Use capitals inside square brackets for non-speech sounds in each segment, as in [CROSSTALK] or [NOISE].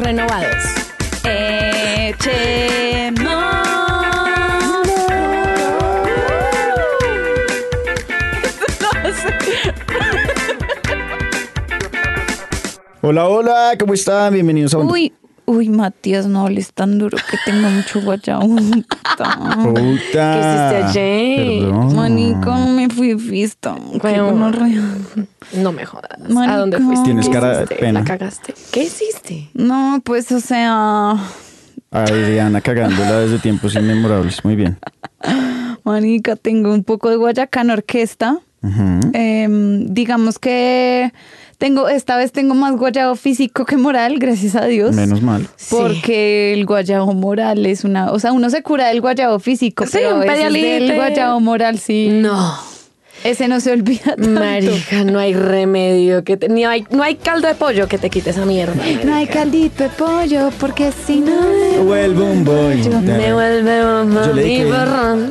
Renovados. Echemos. Hola, hola, ¿cómo están? Bienvenidos a un... Uy, uy, Matías, no hables tan duro que tengo mucho guayabo. Puta. ¿Qué hiciste ayer? Perdón. Manico, me fui fiesta. Qué Bueno. gonorrea. No me jodas. ¿A Marica. dónde fuiste? Tienes ¿Qué cara de pena. La cagaste. ¿Qué hiciste? No, pues, o sea, Adriana cagándola desde tiempos inmemorables. Muy bien. manica, tengo un poco de guayacán orquesta. Em, digamos que tengo, esta vez tengo más guayabo físico que moral, gracias a Dios. Menos mal. Porque el guayabo moral es una, o sea, uno se cura del guayabo físico, Sí, pero un ese es del pedialite. guayabo moral sí. No. Ese no se olvida tanto. Marica, no hay remedio que te- ni hay, no hay caldo de pollo que te quite esa mierda. No hay caldito de pollo porque si no Vuelvo un boy. Me vuelve mamá Yo le, mi yo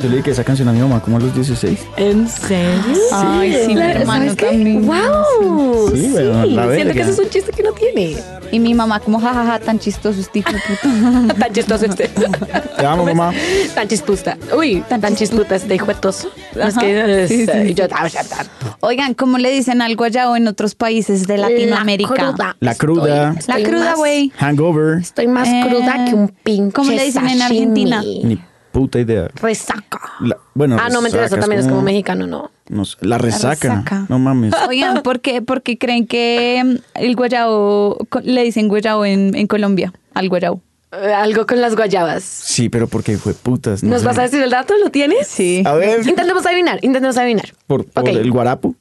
le dediqué esa canción a mi mamá como a los 16. ¿En serio? Ay, sí, mi Claro, hermano ¿sabes qué? también. ¡Wow! Sí, bueno, la Siento que eso es un chiste que no tiene. Y mi mamá como jajaja tan chistoso este hijo de puta. [LAUGHS] Tan chistoso este. Te amo, mamá. Tan chispusta. Uy, tan, chisputa este hijuetoso. Es que sí, es, sí. eh, yo Oigan, ¿cómo le dicen al guayabo en otros países de Latinoamérica? La cruda. La cruda. Estoy- La estoy cruda, güey. Hangover. Estoy más Eh, cruda que un pinche ¿cómo le dicen en. Argentina? Ni puta idea. Resaca. La- bueno, ah, no, mentira, eso también es como mexicano, ¿no? no sé, la resaca. resaca. No mames. Oigan, ¿por qué, por qué creen que mm, el guayabo, le dicen guayabo en, en Colombia? Al guayabo. Eh, algo con las guayabas. Sí, pero porque fue putas. no ¿Nos sé. vas a decir el dato? ¿Lo tienes? Sí. A ver, Intentemos adivinar, intentemos adivinar. por, el guarapo.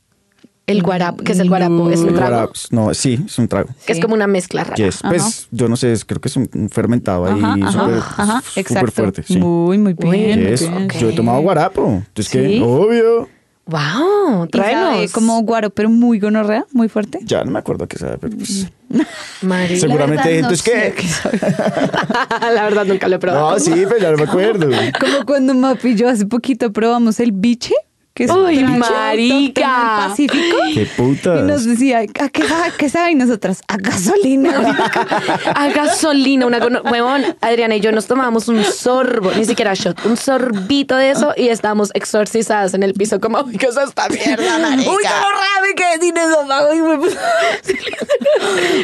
El guarapo, ¿qué es el guarapo? Es un El trago. No, sí, es un trago. Que es como una mezcla rara. Yes. Pues yo no sé, es- creo que es un, un fermentado ahí Ajá, exacto. fuerte. Sí. Muy, muy bien. muy. Yo he tomado guarapo. Entonces, ¿Sí? que Obvio. Wow, Y sabe tráenos. como guaro, pero muy gonorrea, muy fuerte. Ya no me acuerdo qué sabe, pero pues. [LAUGHS] Marica. Seguramente gente, es que. [LAUGHS] La verdad nunca lo he probado. No, sí, pero ya no me [LAUGHS] acuerdo. Como cuando Mapi y yo hace poquito probamos el biche, que es Uy, marica. autóctono del Pacífico. Qué putas. Y nos decía, ¿a qué sabe? ¿Qué sabe? Y nosotras, a gasolina. [LAUGHS] A gasolina, una huevón. Adriana y yo nos tomamos un sorbo, ni siquiera shot, un sorbito de eso y estábamos exorcizadas en el piso como, uy, ¿qué es esta mierda, [LAUGHS] marica? Uy, qué borrada, me quedé sin me-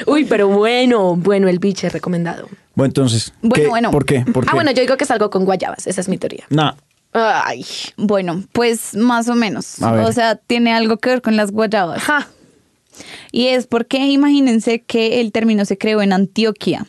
Uy, pero bueno, bueno, el biche recomendado. Bueno, entonces. Bueno, ¿qué? bueno. ¿Por qué? ¿Por qué? Ah, bueno, yo digo que es algo con guayabas, esa es mi teoría. Nah. Ay, Bueno, pues más o menos. O sea, tiene algo que ver con las guayabas. ajá. Y es porque imagínense que el término se creó en Antioquia.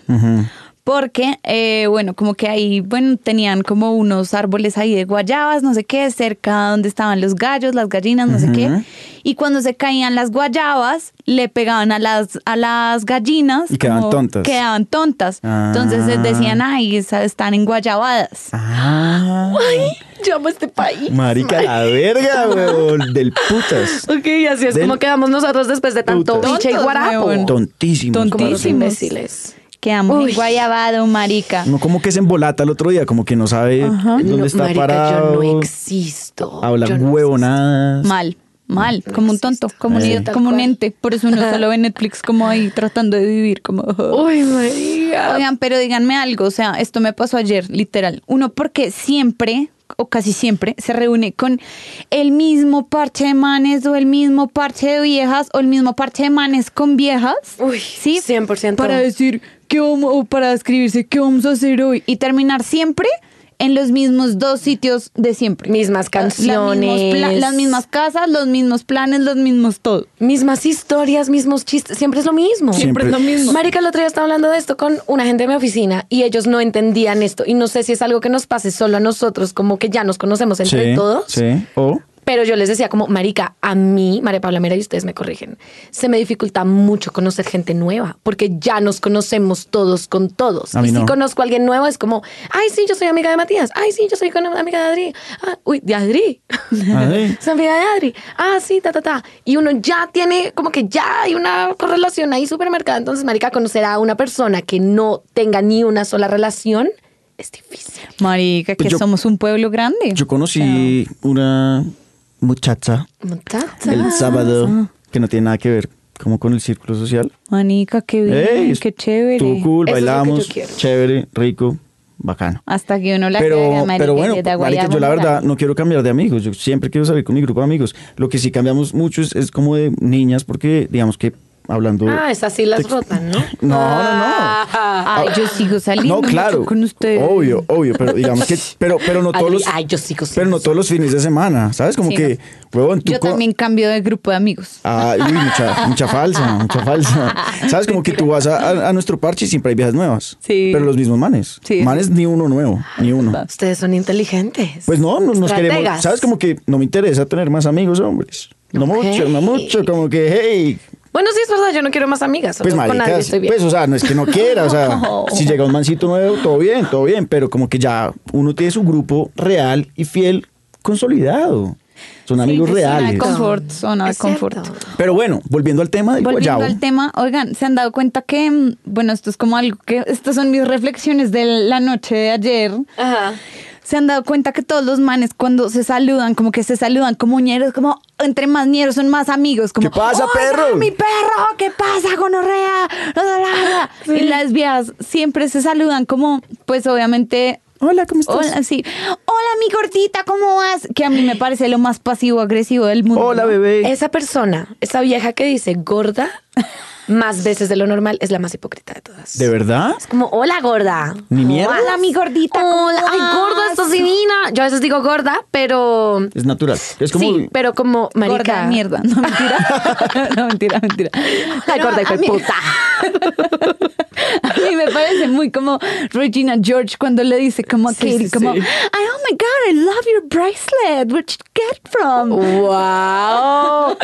Porque, eh, bueno, como que ahí, bueno, tenían como unos árboles ahí de guayabas, no sé qué, cerca donde estaban los gallos, las gallinas, no sé qué. Y cuando se caían las guayabas, le pegaban a las, a las gallinas. Y quedaban como tontas. Quedaban tontas. Ah. Entonces les decían, ay, esa- están en guayabadas. Ah. Ay, yo amo este país. Marica, la verga, [LAUGHS] weón. Del putas. Ok, así es Del- como quedamos nosotros después de tanto Putas. biche y Tontos, guarapo. huevón. Tontísimo. Como los Tontísimos. imbéciles. Quedamos Uy. en guayabado, marica. No, como que se embolata el otro día, como que no sabe dónde No, está marica, parado. yo no existo. Habla Yo no huevonadas. Mal, mal, como un tonto, como un, Sí. idiota, Tal como un cual. ente. Por eso uno solo ve Netflix como ahí tratando de vivir, como... [LAUGHS] Uy, María. Oigan, pero díganme algo, o sea, esto me pasó ayer, literal. Uno porque siempre, o casi siempre, se reúne con el mismo parche de manes o el mismo parche de viejas o el mismo parche de manes con viejas. Uy, ¿sí? 100%. Para decir qué vamos, o para escribirse qué vamos a hacer hoy y terminar siempre en los mismos dos sitios de siempre. Mismas canciones. las mismas casas, los mismos planes, los mismos todo. Mismas historias, mismos chistes, siempre es lo mismo. Siempre es lo mismo. Marica, el otro día estaba hablando de esto con una gente de mi oficina y ellos no entendían esto. Y no sé si es algo que nos pase solo a nosotros, como que ya nos conocemos entre Sí, todos. sí. O Pero yo les decía como, marica, a mí, María Paula Mera, y ustedes me corrigen, se me dificulta mucho conocer gente nueva, porque ya nos conocemos todos con todos. A mí y si no. conozco a alguien nuevo, es como, ay, sí, yo soy amiga de Matías. Ay, sí, yo soy con- amiga de Adri. Ah, uy, de Adri. Adri. [LAUGHS] Soy amiga de Adri. Ah, sí, ta, ta, ta. Y uno ya tiene, como que ya hay una correlación ahí súper marcada. Entonces, marica, conocer a una persona que no tenga ni una sola relación es difícil. Marica, que Pues yo- somos un pueblo grande. Yo conocí una muchacha Muchacha. el sábado que no tiene nada que ver como con el círculo social. Manica, qué bien, Ey, qué chévere. Estuvo cool, Eso bailamos, chévere, rico, bacano. Hasta que uno la Pero, marica, pero bueno, da marica, yo la verdad no quiero cambiar de amigos. Yo siempre quiero salir con mi grupo de amigos. Lo que sí cambiamos mucho es, es como de niñas, porque digamos que hablando. Ah, esas sí las rotan, [LAUGHS] ¿no? No, no, no. Ay, yo sigo saliendo No, claro. mucho con ustedes. Obvio, obvio, pero digamos que. [LAUGHS] Pero, pero no todos Adri, los. ay, yo sigo Pero no todos los fines de semana, ¿sabes? Como Sí. que, huevón, tú. Yo también cambio de grupo de amigos. Ah, uy, mucha, [LAUGHS] mucha falsa, mucha falsa. ¿Sabes? Como que tú vas a, a- a nuestro parche y siempre hay viejas nuevas. Sí. Pero los mismos manes. Sí, manes ni uno nuevo, ni uno. Ustedes son inteligentes. Pues no, no nos queremos. ¿Sabes? Como que no me interesa tener más amigos hombres. No mucho, no mucho. Como que, hey, Bueno, sí es verdad, yo no quiero más amigas. pues solo con nadie maricas. estoy bien. Pues, o sea, no es que no [LAUGHS] quiera. O sea, No. si llega un mancito nuevo, todo bien, todo bien. Pero como que ya uno tiene su grupo real y fiel consolidado. Son amigos Sí, Zona de reales. confort, zona de confort. Pero bueno, volviendo al tema del Volviendo guayabo. al tema, oigan, ¿se han dado cuenta que, mm, bueno, esto es como algo que, estas son mis reflexiones de la noche de ayer. Ajá. Se han dado cuenta que todos los manes cuando se saludan, como que se saludan como ñeros, como entre más ñeros son más amigos. Como, ¿Qué pasa, "Oiga, perro?" mi perro! ¿Qué pasa, gonorrea? La". Y las vías siempre se saludan como, pues obviamente... Hola, ¿cómo estás? Hola, sí. Hola, mi gordita, ¿cómo vas? Que a mí me parece lo más pasivo-agresivo del mundo. Hola, bebé. Esa persona, esa vieja que dice gorda [LAUGHS] más veces de lo normal, es la más hipócrita de todas. ¿De verdad? Es como, hola gorda. Ni mierda. Hola, mi gordita. ¿cómo Hola, ay, gorda, estás divina. Yo a veces digo gorda, pero. Es natural. Es como. Sí, pero como marica. Gorda mierda. No, mentira. [LAUGHS] no, mentira, mentira. Ay, Pero gorda, de mí- puta. [LAUGHS] A mí me parece muy como Regina George cuando le dice como a Sí, Katie, sí, como, sí. Ay, oh my God, I love your bracelet. You get from? ¡Wow!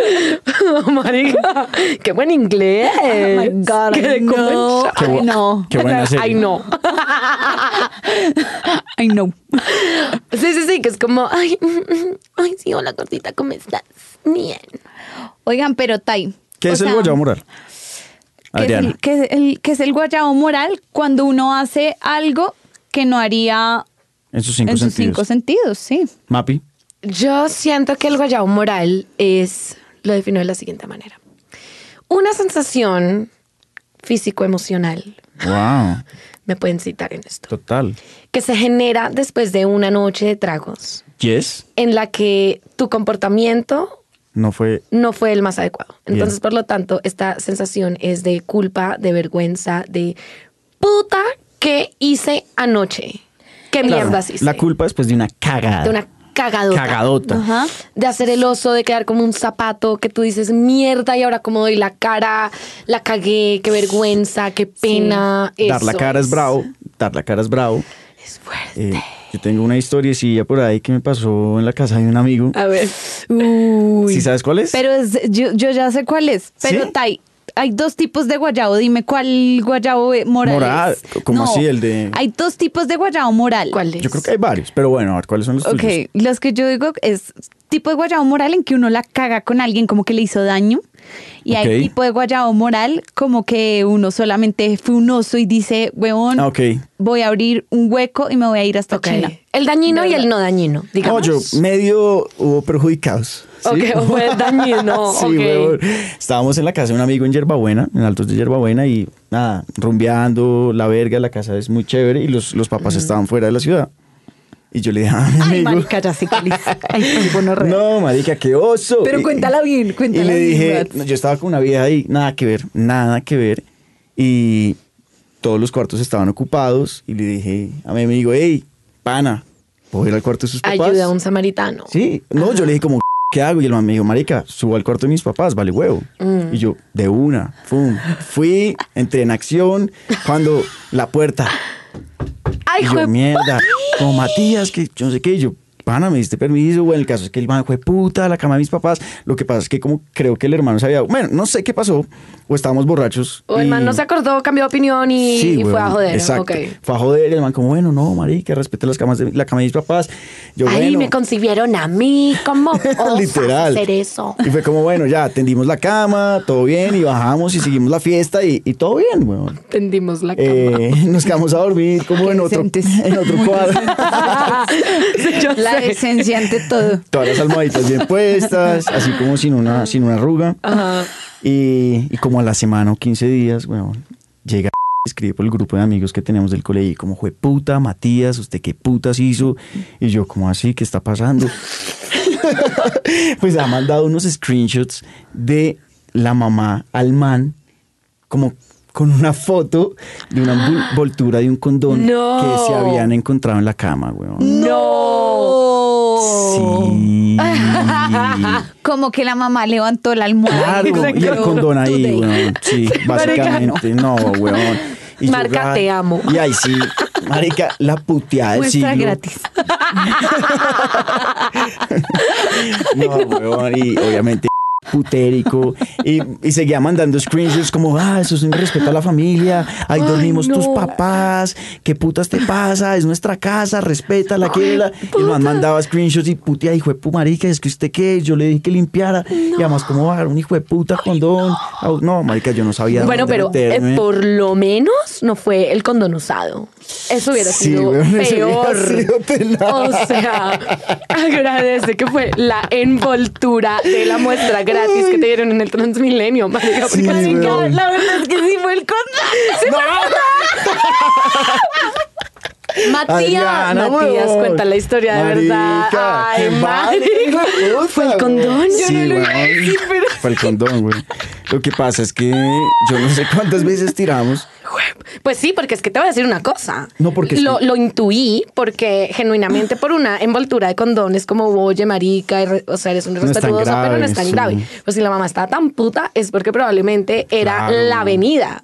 [LAUGHS] marica, [LAUGHS] qué buen inglés. Oh my God, Qué I know. Qué bu- I know. Qué buena [LAUGHS] serie. I know. Sí, sí, sí, que es como, ay, ay, sí, hola gordita, ¿cómo estás? Bien. Oigan, pero Tai. ¿Qué es el guayabo moral? ¿Qué es, Adriana. el, qué es el- qué es el guayabo moral cuando uno hace algo que no haría En sus cinco en sus sentidos. cinco sentidos? Sí. Mapi. Yo siento que el guayabo moral es, lo defino de la siguiente manera. Una sensación físico-emocional, Wow. [LAUGHS] me pueden citar en esto, Total. que se genera después de una noche de tragos, Yes. en la que tu comportamiento No fue. no fue el más adecuado. Entonces, por lo tanto, esta sensación es de culpa, de vergüenza, de puta que hice anoche. ¿Qué Claro, mierdas hice? La culpa después de una cagada. de una cagadota. Cagadota. Ajá. De hacer el oso, de quedar como un zapato que tú dices mierda y ahora como doy la cara, la cagué, qué vergüenza, qué pena. Dar la cara es bravo. Dar la cara es bravo. Es fuerte. Eh, yo tengo una historiecilla por ahí que me pasó en la casa de un amigo. A ver. Uy. ¿Sí sabes cuál es? Pero es- yo, yo ya sé cuál es. Pero ¿Sí? Tai, hay dos tipos de guayabo. Dime cuál guayabo eh, moral. Moral, es? ¿cómo así? El de- Hay dos tipos de guayabo moral. ¿Cuál es? Yo creo que hay varios, pero bueno, a ver cuáles son los Ok, tuyos. los que yo digo es tipo de guayabo moral en que uno la caga con alguien como que le hizo daño. Y hay Ok. tipo de guayabo moral como que uno solamente fue un oso y dice, huevón, Ah, ok. voy a abrir un hueco y me voy a ir hasta Ok. China. El dañino y el no dañino, No, digamos. yo medio hubo perjudicados. ¿sí? Ok, fue [LAUGHS] el dañino. Sí, huevón. Estábamos en la casa de un amigo en Yerbabuena, en Altos de Yerbabuena, y nada, rumbeando, la verga, la casa es muy chévere, y los, los papás estaban fuera de la ciudad. Y yo le dije a mi Ay, marica, ya sé cuál es. [LAUGHS] Ay, gonorrea. No, marica, qué oso. Pero Y- cuéntala bien, Y cuéntala le bien, dije, Mats. no, yo estaba con una vieja ahí, nada que ver, nada que ver. Y todos los cuartos estaban ocupados. Y le dije a mi amigo, hey, pana, ¿puedo ir al cuarto de sus papás? Ayuda a un samaritano. Sí, no, yo le dije como, ¿qué hago? Y el man me dijo, marica, subo al cuarto de mis papás, vale huevo. Mm. Y yo, de una, fum. Fui, entré en acción, cuando la puerta, Ay, y yo, mierda, como Matías, que yo no sé qué, y yo, pana, me diste permiso, bueno, el caso es que el man fue puta, la cama de mis papás, lo que pasa es que como creo que el hermano se había, bueno, no sé qué pasó, o estábamos borrachos. O el y- man no se acordó, cambió de opinión y, Sí, y fue a joder. Exacto. Fue a joder, y el man como, bueno, no, marica, respete las camas de, la cama de mis papás. Yo, Ahí bueno, me concibieron a mí, ¿cómo [LAUGHS] Literal. hacer eso? Y fue como, bueno, ya, tendimos la cama, todo bien, y bajamos y seguimos la fiesta y, y todo bien, weón. Tendimos la cama. Eh, [LAUGHS] nos quedamos a dormir como en otro, en otro [LAUGHS] cuadro. Sí, yo La sé. [LAUGHS] esencia ante todo. Todas las almohaditas bien puestas, así como sin una, sin una arruga. Ajá. Y, y como a la semana o 15 días, weón, llega escribe por el grupo de amigos que tenemos del colegio, como fue puta, Matías, ¿usted qué putas hizo? Y yo, como así? ¿Qué está pasando? [LAUGHS] pues ha mandado unos screenshots de la mamá al man, como con una foto de una envoltura de un condón [GASPS] No. que se habían encontrado en la cama, weón. No. Sí. [LAUGHS] Como que la mamá levantó la almohada. Claro, y el condón ahí, weón. Sí, [LAUGHS] básicamente, no, weón. Y Marca, te amo. Y ahí sí, marica, la puteada del Muestra siglo. gratis. [LAUGHS] No, weón, y obviamente putérico. Y, y seguía mandando screenshots como, ah, eso es un respeto a la familia. Ahí dormimos tus no. papás. ¿Qué putas te pasa? Es nuestra casa, respétala, quiérela. Y man mandaba screenshots y putea, hijo de pu marica, es que usted qué, yo le dije que limpiara. Y además, ¿cómo va a dar un hijo de puta condón? Au, No, marica, yo no sabía. Bueno, pero eh, por lo menos no fue el condón usado. Eso hubiera Sí, sido peor. hubiera sido tenaz. O sea, agradece que fue la envoltura de la muestra gratis que te dieron en el Transmilenio, marica, Sí, la verdad es que sí fue el condón. [LAUGHS] Matías, Adriana, Matías weón. cuenta la historia de verdad. Ay, marica. Fue el condón. Yo Sí, no lo [LAUGHS] pero Fue el condón, güey. Lo que pasa es que yo no sé cuántas veces tiramos. [LAUGHS] Pues sí, porque es que te voy a decir una cosa. No, porque lo, que- lo intuí porque genuinamente por una envoltura de condón es como, oye, marica, y re- o sea, eres un No respetuoso, pero no es tan sí. grave. Pues si la mamá está tan puta es porque probablemente era Claro. la avenida.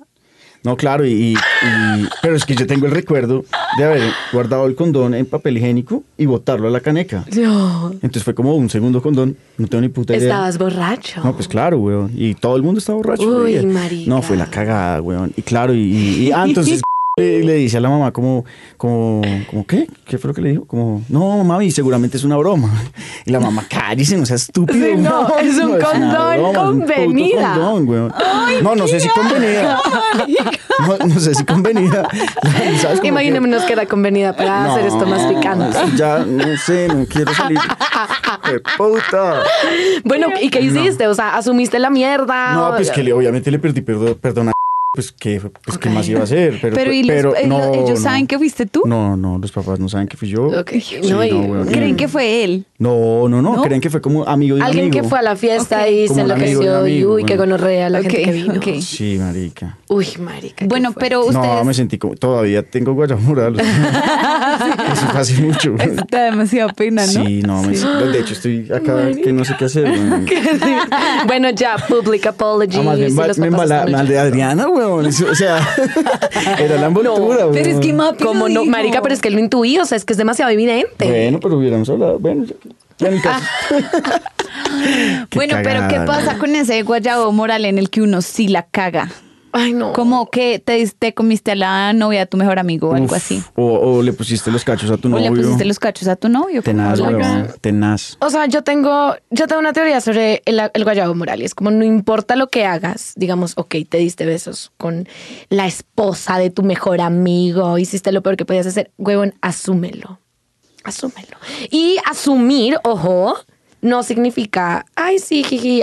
No, claro, y, y- y- pero es que yo tengo el recuerdo de haber guardado el condón en papel higiénico y botarlo a la caneca. No, Entonces fue como un segundo condón, no tengo ni puta idea. estabas borracho. No, pues claro, weón. Y todo el mundo estaba borracho. Uy, marica. No, fue la cagada, weón. Y claro, y, y- y- ah, entonces [LAUGHS] le, le dice a la mamá como, como, como, ¿qué? ¿Qué fue lo que le dijo? Como, no, mami, seguramente es una broma. [LAUGHS] Y la mamá, cállese, no sea estúpido. Sí, no, es un una condón broma, con es un puto venida. condón, weón. [LAUGHS] no, no sé si convenida. No, no sé si convenida. ¿Sabes? Que- Imaginémonos que era convenida para hacer esto más picante. Ya, no sé, no quiero salir. ¡Qué puta! Bueno, ¿y qué hiciste? O sea, ¿asumiste la mierda? No, pues que le, obviamente le perdí perdón, perdón a pues que pues qué más iba a hacer, pero, Pero, ¿y los- pero eh, no, ellos no. saben que fuiste tú? No, no, los papás no saben que fui yo. Ok, Sí, no, y-. ¿Creen que fue él? No, no, no, ¿No? creen que fue como amigo de un Alguien amigo. que fue a la fiesta y Como se enloqueció y uy, qué bueno. gonorrea la gente Ok, que vino. ok. Sí, marica. Uy, marica. qué Bueno, pero ustedes... No, me sentí como todavía tengo o sea, [LAUGHS] [LAUGHS] Eso fue hace mucho. Eso da demasiada pena, ¿no? Sí, no, me- de hecho estoy acá que no sé qué hacer. [LAUGHS] bueno, ya, public apology. Además, me, los embala de Adriana, weón. O sea, [LAUGHS] era la envoltura, No. Pero es que Mapi lo Como no, dijo. marica, pero es que él lo intuí, o sea, es que es demasiado evidente. Bueno, pero hubiéramos hablado. Bueno, ya, caso. [LAUGHS] Bueno, pero ¿qué pasa con ese guayabo moral en el que uno sí la caga? Ay, no. Como que te, te comiste a la novia de tu mejor amigo o algo Uf, así. O, o le pusiste los cachos a tu O novio. le pusiste los cachos a tu novio. ¿cómo Tenaz, weón. Tenaz. O sea, yo tengo, yo tengo una teoría sobre el, el guayabo moral. y Es como no importa lo que hagas, digamos, ok, te diste besos con la esposa de tu mejor amigo, hiciste lo peor que podías hacer, huevón, asúmelo. Asúmelo. Y asumir, ojo, no significa, ay, sí, jiji,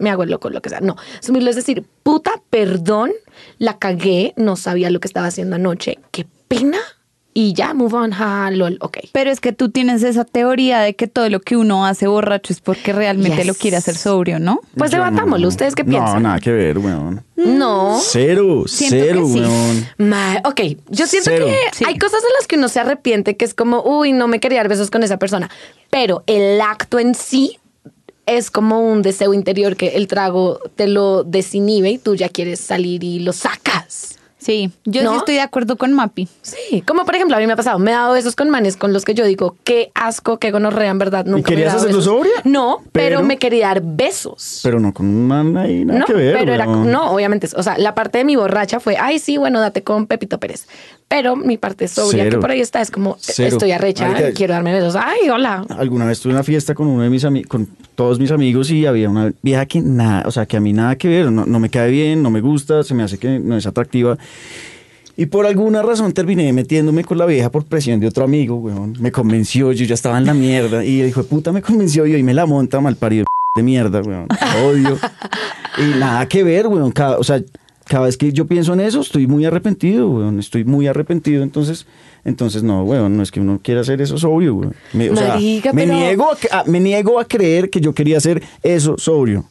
me hago el loco, lo que sea. No, asumirlo es decir, puta, perdón, la cagué, no sabía lo que estaba haciendo anoche, qué pena. Y ya, move on, ja, lol, ok. Pero es que tú tienes esa teoría de que todo lo que uno hace borracho es porque realmente Yes. lo quiere hacer sobrio, ¿no? Pues Yo debatámoslo, no. ¿ustedes qué No, piensan? nada que ver, weón. No. Cero, Siento cero, que sí. weón. Ma- ok, yo siento Cero. que Sí. hay cosas de las que uno se arrepiente, que es como, uy, no me quería dar besos con esa persona. Pero el acto en sí es como un deseo interior que el trago te lo desinhibe y tú ya quieres salir y lo sacas. Sí, yo ¿No? sí estoy de acuerdo con Mapi. Sí, como por ejemplo, a mí me ha pasado, me he dado besos con manes con los que yo digo, qué asco, qué gonorrea, en verdad. Nunca me he querías dado hacerlo besos. sobria? No, pero, Pero- me quería dar besos. Pero no con un man ahí, nada no, que ver. pero era, no, obviamente, o sea, la parte de mi borracha fue, ay, sí, bueno, date con Pepito Pérez. Pero mi parte sobria, Cero. que por ahí está, es como, Cero. estoy arrecha, Marica, quiero darme besos. Ay, hola. Alguna vez tuve una fiesta con uno de mis amigos, con todos mis amigos y había una vieja que nada, o sea, que a mí nada que ver, no, no me cae bien, no me gusta, se me hace que no es atractiva. Y por alguna razón terminé metiéndome con la vieja por presión de otro amigo, weón. Me convenció, yo ya estaba en la mierda. Y de puta me convenció y hoy me la monta mal parido de mierda, weón. Odio. Y nada que ver, weón. Cada, o sea, cada vez que yo pienso en eso, estoy muy arrepentido, weón. Estoy muy arrepentido. Entonces, entonces no, weón, no es que uno quiera hacer eso sobrio, weón. Me, o sea, Marica, me, pero- niego a, me niego a creer que yo quería hacer eso sobrio.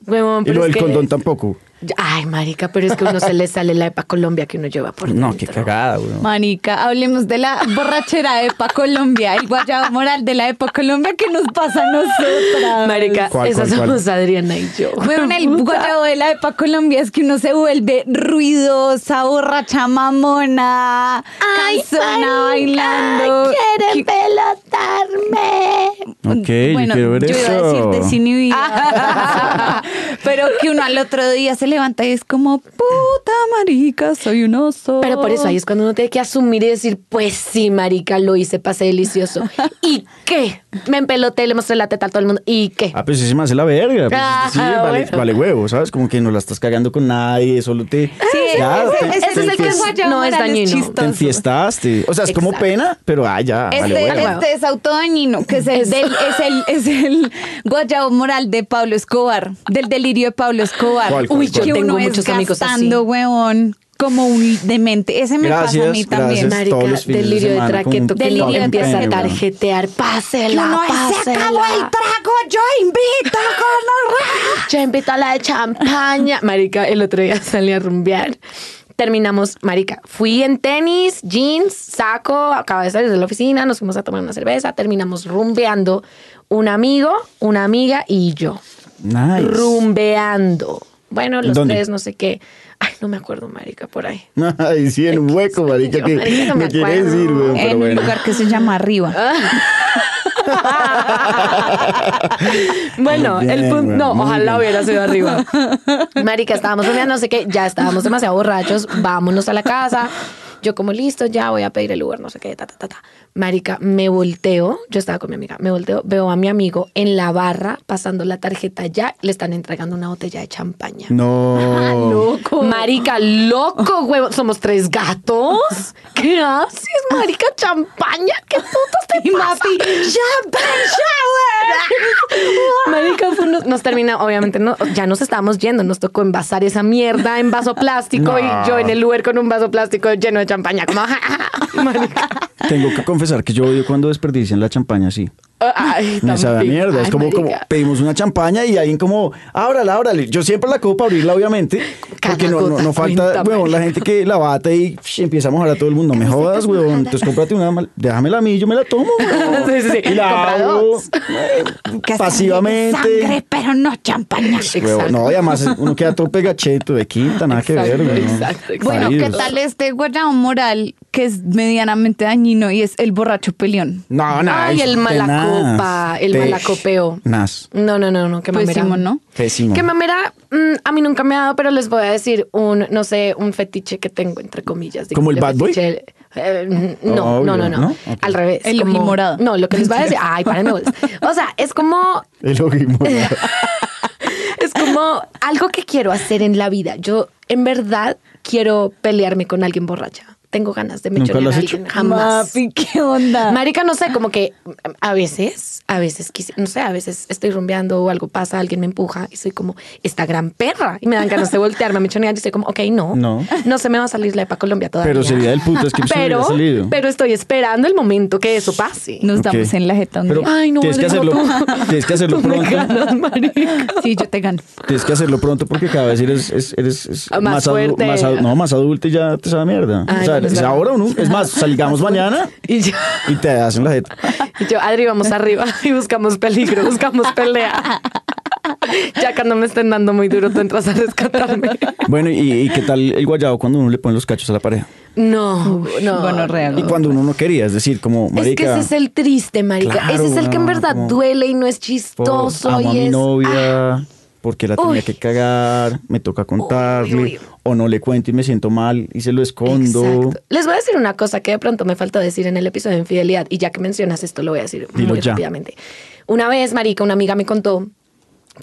Y pero lo es del que- condón tampoco. Ay, marica, pero es que a uno se le sale la EPA Colombia que uno lleva por No, dentro. qué cagada, weón. Manica, hablemos de la borrachera de Epa Colombia, el guayabo moral de la Epa Colombia que nos pasa a nosotras. Marica, ¿Cuál, esas cuál, cuál? somos Adriana y yo. Bueno, el guayabo de la Epa Colombia es que uno se vuelve ruidosa, borracha, mamona, cansona, bailando. quiere Que- pelotarme. Ok, yo bueno, quiero ver yo eso. iba a decir desinhibida. [LAUGHS] Pero que uno al otro día se levanta y es como, puta marica, soy un oso. Pero por eso ahí es cuando uno tiene que asumir y decir, pues sí, marica, lo hice, pasé delicioso. [LAUGHS] ¿Y qué? Me empeloté, le mostré la teta a todo el mundo. ¿Y qué? Ah, pues sí se me hace la verga. Pues, Ah, sí, vale, bueno. vale huevo, ¿sabes? Como que no la estás cagando con nadie, solo te. Sí, ya, ese- te, ese te es el que no es dañino. te enfiestaste. O sea, es como pena, pero ah, ya, vale Este, huevo. este es autodañino, que es el, Es- del, es el, es el guayabo moral de Pablo Escobar, del delirio de Pablo Escobar. ¿Cuál, cuál, Uy, yo que tengo uno muchos es amigos así. huevón, como un demente. Ese me pasa a Gracias, mí también. gracias. Marica, todos los fines de delirio de, traqueto, que Delirio de empieza a tarjetear, pásela, es, se pásela. acabó el trago, yo invito [LAUGHS] con Yo invito a la de champaña. Marica, el otro día salí a rumbear. Terminamos, marica, fui en tenis, jeans, saco, acabo de salir de la oficina, nos fuimos a tomar una cerveza, terminamos rumbeando un amigo, una amiga y yo. Nice. Rumbeando. Bueno, los ¿Dónde? tres, no sé qué. Ay, no me acuerdo, marica, por ahí. [LAUGHS] Ay, sí, en un hueco, marica, que marica, no me me quiere acuerdo. decir, pero En un bueno. lugar que se llama Arriba. [LAUGHS] Bueno, Muy bien, el punto, güey, no, ojalá bien. hubiera sido arriba. [LAUGHS] Marica, estábamos no sé qué, ya estábamos demasiado borrachos, vámonos a la casa. Yo como listo, ya voy a pedir el Uber, no sé qué, ta, ta, ta, ta. Marica, me volteo, yo estaba con mi amiga, me volteo, veo a mi amigo en la barra pasando la tarjeta ya, le están entregando una botella de champaña. No. [LAUGHS] Loco. Marica, loco, huevo. Somos tres gatos. ¿Qué haces, marica? Champaña. ¿Qué putas te pasa? Champagne shower. Marica, fue unos- nos termina, obviamente, no, ya nos estábamos yendo. Nos tocó envasar esa mierda en vaso plástico No. y yo en el Uber con un vaso plástico lleno de champaña. Como, [LAUGHS] marica. Tengo que confesar que yo odio cuando desperdician la champaña así. Ay, Me sabe a mierda. es Ay, como, como marica. pedimos una champaña y alguien como, ábrala, ábrale. Yo siempre la cojo para abrirla, obviamente. Porque no, no, no falta, huevón, la gente que la bata y psh, empieza a mojar a todo el mundo. No me jodas, huevón. Entonces cómprate una, déjamela a mí, yo me la tomo. [LAUGHS] Sí, sí, sí. Y la dos. eh, pasivamente. Sangre, pero no champaña. Huevón, no, y además uno queda todo pegacheto de quinta, nada que ver. Exacto, huevón. exacto, exacto. Bueno, ¿qué tal este guayabo moral que es medianamente dañino y es el borracho peleón? No, nada. Ay, el malacopa, tenaz. el Te- malacopeo. Nas. No, no, no, no, qué mamera. Pésimo, ¿no? Pésimo. Qué mamera, mm, a mí nunca me ha dado, pero les voy a decir un, no sé, un fetiche que tengo, entre comillas. ¿Como el Bad Boy? fetiche, eh, no, Obvio, no, no, no, ¿no? Al revés. El como- ojimorado. No, lo que les voy a decir, ay, párenme bolas. O sea, es como [LAUGHS] El ojimorado. [LAUGHS] es como algo que quiero hacer en la vida. Yo, en verdad, quiero pelearme con alguien borracha. Tengo ganas de ¿Nunca mechonear a alguien. hecho? Jamás. Mapi, ¿qué onda? Marica, no sé, como que a veces, a veces, quisi- no sé, a veces estoy rumbeando o algo pasa, alguien me empuja y soy como, esta gran perra. Y me dan ganas de voltearme a mechonear y estoy como, ok, no. No. No se me va a salir la EPA Colombia todavía. Pero sería del puto, es que se pero, hubiera salido. pero estoy esperando el momento que eso pase. Nos Ok. damos en la jeta un Pero. Ay, no, tienes que hacerlo, tienes que hacerlo [LAUGHS] pronto. ganas. Sí, yo te gano. Tienes que hacerlo pronto porque cada vez eres, es- eres, es Ah, más adu- más adu- no, más adulto y ya te sabe mierda. Ay, o sea, no, es ahora o no. Es más, salgamos mañana [LAUGHS] Y yo, y te hacen la jeta. [LAUGHS] y yo, Adri, vamos arriba [LAUGHS] y buscamos peligro, buscamos pelea. Ya cuando me estén dando muy duro, tú entras a rescatarme. Bueno, ¿y, y qué tal el guayabo cuando uno le pone los cachos a la pareja? No, no. gonorrea, Y cuando uno no quería, es decir, como, Es que marica... ese es el triste, marica. Claro, ese es el que en verdad como- duele y no es por- chistoso. amo a y mi es, novia, Ah, porque la tenía Uy. que cagar, me toca contarle, uy. o no le cuento y me siento mal y se lo escondo. Exacto. Les voy a decir una cosa que de pronto me faltó decir en el episodio de infidelidad y ya que mencionas esto lo voy a decir Dilo muy ya. rápidamente. Una vez, marica, una amiga me contó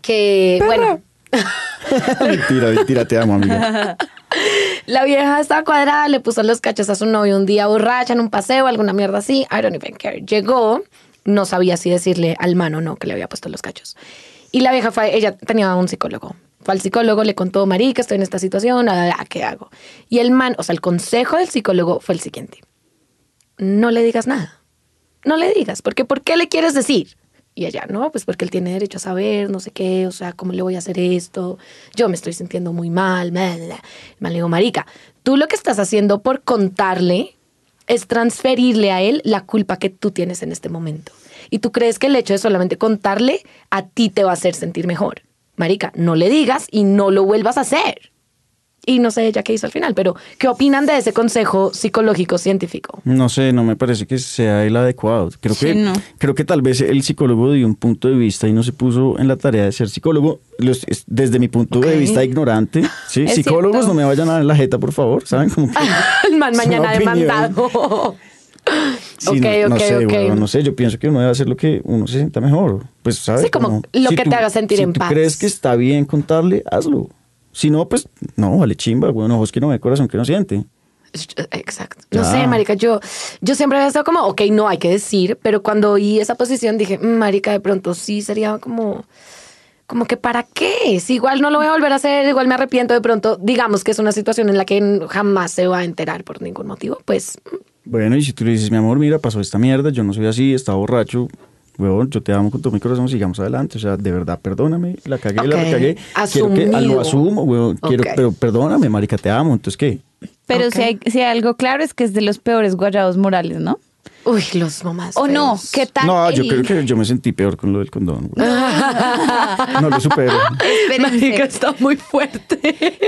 que, bueno, [LAUGHS] mentira, mentira, te amo, amiga. [LAUGHS] la vieja estaba cuadrada, le puso los cachos a su novio un día borracha en un paseo, alguna mierda así, I don't even care. Llegó, no sabía si decirle al man o no que le había puesto los cachos. Y la vieja fue, ella tenía un psicólogo. Fue al psicólogo, le contó, marica, estoy en esta situación, ¿qué hago? Y el man, o sea, el consejo del psicólogo fue el siguiente. No le digas nada. No le digas, porque ¿por qué le quieres decir? Y ella, no, pues porque él tiene derecho a saber, no sé qué, o sea, ¿cómo le voy a hacer esto? Yo me estoy sintiendo muy mal, bla, bla, le digo, marica, tú lo que estás haciendo por contarle es transferirle a él la culpa que tú tienes en este momento. Y tú crees que el hecho de solamente contarle a ti te va a hacer sentir mejor. Marica, no le digas y no lo vuelvas a hacer. Y no sé ella qué hizo al final, pero ¿qué opinan de ese consejo psicológico científico? No sé, no me parece que sea el adecuado. Creo Sí, que, no. creo que tal vez el psicólogo dio un punto de vista y no se puso en la tarea de ser psicólogo. Los- desde mi punto de vista ignorante, ¿sí? Psicólogos cierto. no me vayan a dar en la jeta, por favor, ¿saben? Como que- [LAUGHS] El man mañana demandado. Sí, ok, no, no ok, sé, ok. weón, no sé, yo pienso que uno debe hacer lo que uno se sienta mejor. Pues, ¿sabes? Sí, como lo que te haga sentir si en tú paz. crees que está bien contarle, hazlo. Si no, pues, no, vale chimba, güey, ojos que no ve, corazón que no siente. Exacto. No sé, marica, yo, yo siempre había estado como, ok, no hay que decir, pero cuando oí esa posición dije, "Mm, marica, de pronto sí sería como, como que para qué, si igual no lo voy a volver a hacer, igual me arrepiento de pronto, digamos que es una situación en la que jamás se va a enterar por ningún motivo, pues Bueno, y si tú le dices, mi amor, mira, pasó esta mierda, yo no soy así, estaba borracho, weón, yo te amo con todo mi corazón, sigamos adelante. O sea, de verdad, perdóname, la cagué, la Ok, recagué. Quiero que, ah, lo asumo, weón, quiero, Ok. pero perdóname, marica, te amo, entonces, ¿qué? Pero Ok. si, hay, si hay algo claro es que es de los peores guayados morales, ¿no? Uy, los mamás. O no. ¿qué tal? No, yo creo que yo me sentí peor con lo del condón, weón. [LAUGHS] No lo supero. Marica, está muy fuerte.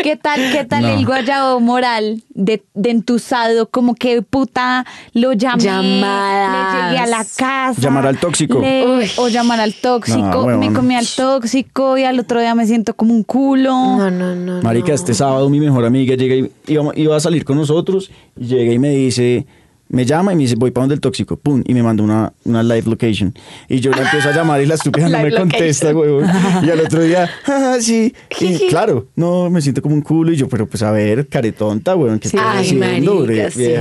¿Qué tal, qué tal No. el guayabo moral de, de entusado? Como que puta lo llamé, Llamadas. le llegué a la casa. Llamar al tóxico. le- Uy. o llamar al tóxico. No, me comí al tóxico y al otro día me siento como un culo. No, no, no. Marica, no. este sábado mi mejor amiga llega y iba, iba a salir con nosotros llega y me dice, me llama y me dice, voy para donde el tóxico, pum, y me manda una, una live location. Y yo la empiezo a llamar y la estúpida [LAUGHS] no me contesta, huevón. Y al otro día, [LAUGHS] "Ah, sí, y claro, no, me siento como un culo y yo, pero pues a ver, caretonta, huevón, ¿qué Sí. estás haciendo, marica, sí.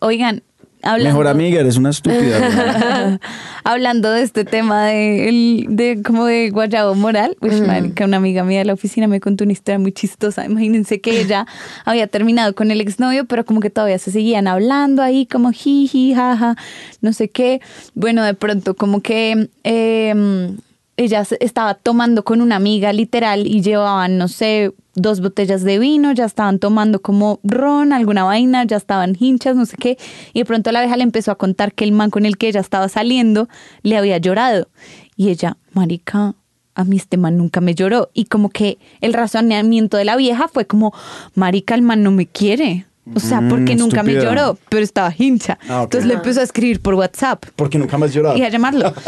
Oigan, hablando, Mejor amiga, eres una estúpida. [LAUGHS] hablando de este tema de, el- de como de guayabo moral, marica, una amiga mía de la oficina me contó una historia muy chistosa. Imagínense que ella [LAUGHS] había terminado con el exnovio, pero como que todavía se seguían hablando ahí, como jiji, jaja, no sé qué. Bueno, de pronto como que eh, ella estaba tomando con una amiga literal y llevaban, no sé, dos botellas de vino, ya estaban tomando como ron, alguna vaina, ya estaban hinchas, no sé qué. Y de pronto la vieja le empezó a contar que el man con el que ella estaba saliendo le había llorado. Y ella, marica, a mí este man nunca me lloró. Y como que el razonamiento de la vieja fue como, marica, el man no me quiere. O sea, porque Mm, nunca me lloró, pero estaba hincha. Ah. Entonces le empezó a escribir por WhatsApp Porque nunca me has llorado. y a llamarlo. [LAUGHS]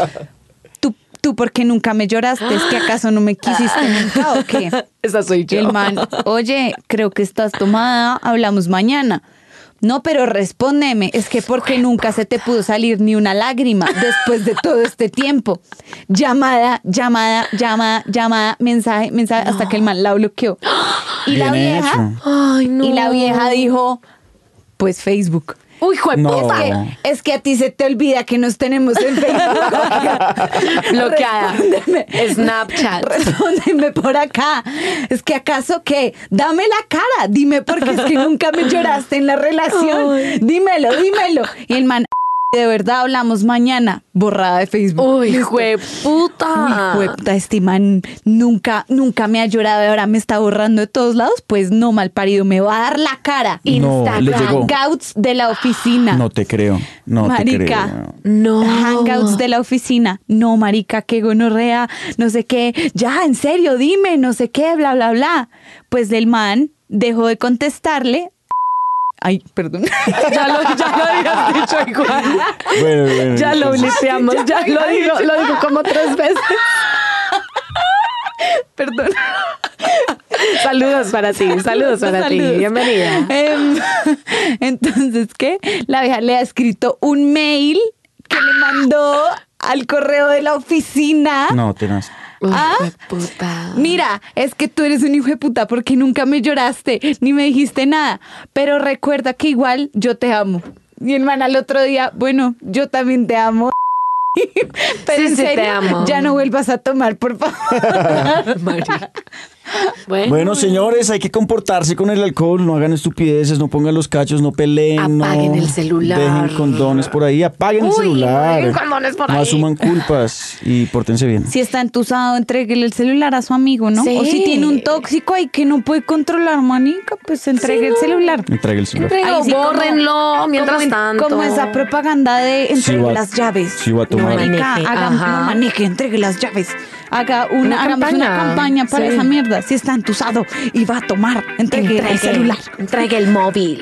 ¿Tú, por qué nunca me lloraste? ¿Es que acaso no me quisiste [GASPS] nunca o qué? Esa soy yo. El man, oye, creo que estás tomada, hablamos mañana. No, pero respóndeme, es que porque nunca se te pudo salir ni una lágrima después de todo este tiempo. Llamada, llamada, llamada, llamada, mensaje, mensaje, hasta que el man la bloqueó. Y la vieja. Ay, no. y la vieja dijo, pues Facebook. Uy, hijo de No. puta. Es que a ti se te olvida que nos tenemos en Facebook. [LAUGHS] Bloqueada. Snapchat. Respóndeme por acá. Es que acaso qué? Dame la cara. Dime porque es que nunca me lloraste en la relación. Dímelo, dímelo. Y el man de verdad hablamos mañana, borrada de Facebook. Uy, Listo. jue puta. Uy, jueputa, este man nunca, nunca me ha llorado y ahora me está borrando de todos lados. Pues no, mal parido, me va a dar la cara. No, llegó. Hangouts de la oficina. No te creo. No Marica. te creo. No. Hangouts de la oficina. No, marica, qué gonorrea, no sé qué. Ya, en serio, dime, no sé qué, bla, bla, bla. Pues el man dejó de contestarle. Ay, perdón. [LAUGHS] Ya lo, ya lo habías dicho igual. Bueno, bueno, Ya lo blipeamos, ya lo digo, lo digo como tres veces. [LAUGHS] perdón. Saludos para ti, saludos para ti. Bienvenida. Em, [LAUGHS] entonces, ¿qué? La vieja le ha escrito un mail que le mandó al correo de la oficina. No, tenaz. ¿Ah? puta. Mira, es que tú eres un hijo de puta porque nunca me lloraste ni me dijiste nada. Pero recuerda que igual yo te amo. Mi hermana al otro día, bueno, yo también te amo. [LAUGHS] Pero Sí, en sí, te serio, amo. ya no vuelvas a tomar, por favor. [LAUGHS] Bueno, Bueno, señores, hay que comportarse con el alcohol, no hagan estupideces, no pongan los cachos, no peleen, Apaguen no el celular. Dejen condones por ahí, apaguen el celular. dejen condones por no ahí. asuman culpas y pórtense bien. Si está entusado, entréguele el celular a su amigo, ¿no? Sí. O si tiene un tóxico ahí que no puede controlar, manica, pues entregue el celular. Entregue el celular. Entregue- Ahí sí, como- bórrenlo mientras como tanto. Como esa propaganda de entregue va- las llaves. sí va a tomar. Marica, Maneje, haga, no maneje, entregue las llaves. Haga una, Una hagamos una campaña, campaña para sí. esa mierda. Si está entusado y va a tomar, entregue, el celular. Entregue el móvil.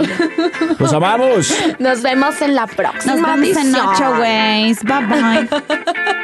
¡Los [LAUGHS] amamos! Nos vemos en la próxima Nos vemos en edición. Nacho Ways. Bye bye. [LAUGHS]